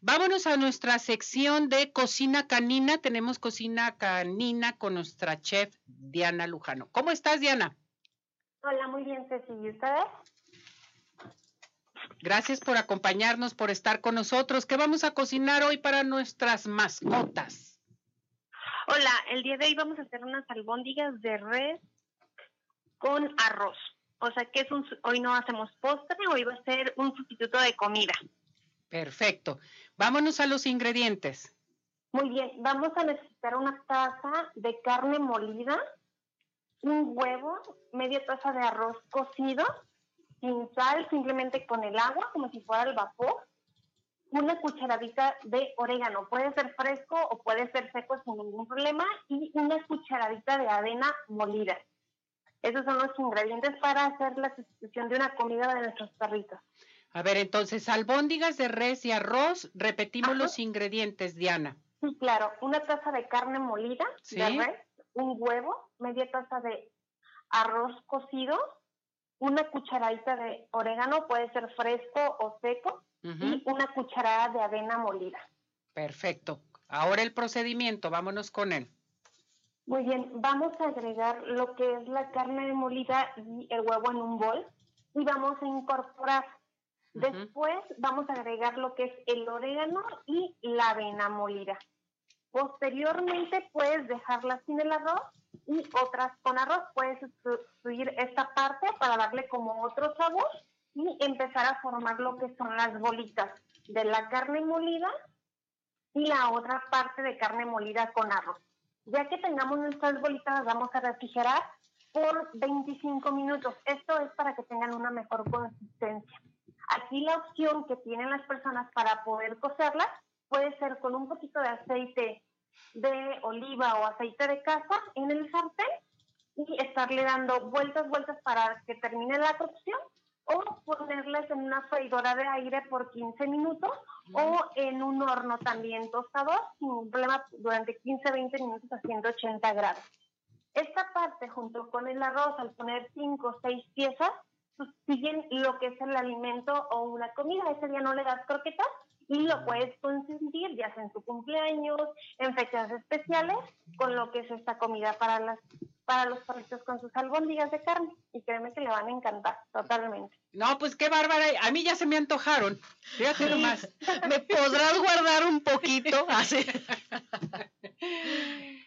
Vámonos a nuestra sección de cocina canina. Tenemos cocina canina con nuestra chef Diana Lujano. ¿Cómo estás, Diana? Hola, muy bien, Ceci. ¿Y ustedes? Gracias por acompañarnos, por estar con nosotros. ¿Qué vamos a cocinar hoy para nuestras mascotas? Hola, el día de hoy vamos a hacer unas albóndigas de res con arroz. O sea que es un, hoy no hacemos postre, hoy va a ser un sustituto de comida. Perfecto. Vámonos a los ingredientes. Muy bien, vamos a necesitar una taza de carne molida, un huevo, media taza de arroz cocido, sin sal, simplemente con el agua, como si fuera el vapor, una cucharadita de orégano, puede ser fresco o puede ser seco sin ningún problema, y una cucharadita de avena molida. Esos son los ingredientes para hacer la sustitución de una comida de nuestros perritos. A ver, entonces, albóndigas de res y arroz, repetimos los ingredientes, Diana. Sí, claro, una taza de carne molida de res, un huevo, media taza de arroz cocido, una cucharadita de orégano, puede ser fresco o seco, y una cucharada de avena molida. Perfecto. Ahora el procedimiento, vámonos con él. Muy bien, vamos a agregar lo que es la carne molida y el huevo en un bol y vamos a incorporar. Después vamos a agregar lo que es el orégano y la avena molida. Posteriormente puedes dejarla sin el arroz y otras con arroz. Puedes sustituir esta parte para darle como otro sabor y empezar a formar lo que son las bolitas de la carne molida y la otra parte de carne molida con arroz. Ya que tengamos nuestras bolitas, las vamos a refrigerar por 25 minutos. Esto es para que tengan una mejor consistencia. Aquí la opción que tienen las personas para poder cocerlas puede ser con un poquito de aceite de oliva o aceite de casa en el sartén y estarle dando vueltas, vueltas para que termine la cocción o ponerlas en una freidora de aire por 15 minutos o en un horno también tostador sin problema durante 15-20 minutos a 180 grados. Esta parte junto con el arroz al poner 5 o 6 piezas siguen lo que es el alimento o una comida. Ese día no le das croquetas y lo puedes consentir ya sea en su cumpleaños, en fechas especiales, con lo que es esta comida para las para los perritos con sus albóndigas de carne y créeme que le van a encantar totalmente. No, pues qué bárbara, a mí ya se me antojaron. Fíjate nomás, ¿me podrás guardar un poquito? Así.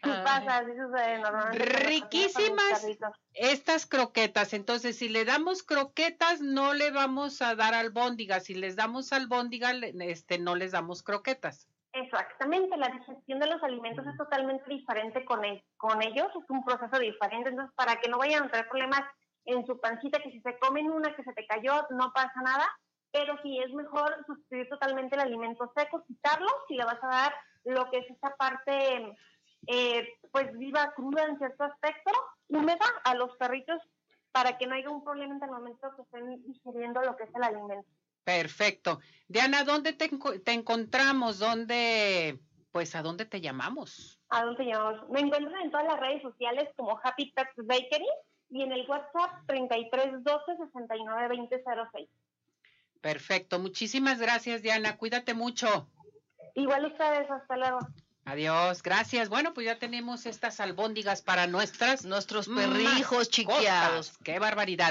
pasa, así sucede normalmente. Riquísimas estas croquetas. Entonces, si le damos croquetas, no le vamos a dar albóndigas. Si les damos albóndigas, este, no les damos croquetas. Exactamente, la digestión de los alimentos es totalmente diferente con, con ellos, es un proceso diferente, entonces para que no vayan a tener problemas en su pancita, que si se comen una que se te cayó, no pasa nada, pero sí es mejor sustituir totalmente el alimento seco, quitarlo, si le vas a dar lo que es esa parte, eh, pues viva, cruda en cierto aspecto, húmeda a los perritos para que no haya un problema en el momento que estén digiriendo lo que es el alimento. Perfecto. Diana, ¿dónde te, encontramos? ¿Dónde, pues, a dónde te llamamos? ¿A dónde te llamamos? Me encuentran en todas las redes sociales como Happy Pets Bakery y en el WhatsApp 3312 692006. Perfecto. Muchísimas gracias, Diana. Cuídate mucho. Igual ustedes. Hasta luego. Adiós, gracias. Bueno, pues ya tenemos estas albóndigas para nuestras nuestros perrijos chiqueados. Qué barbaridad.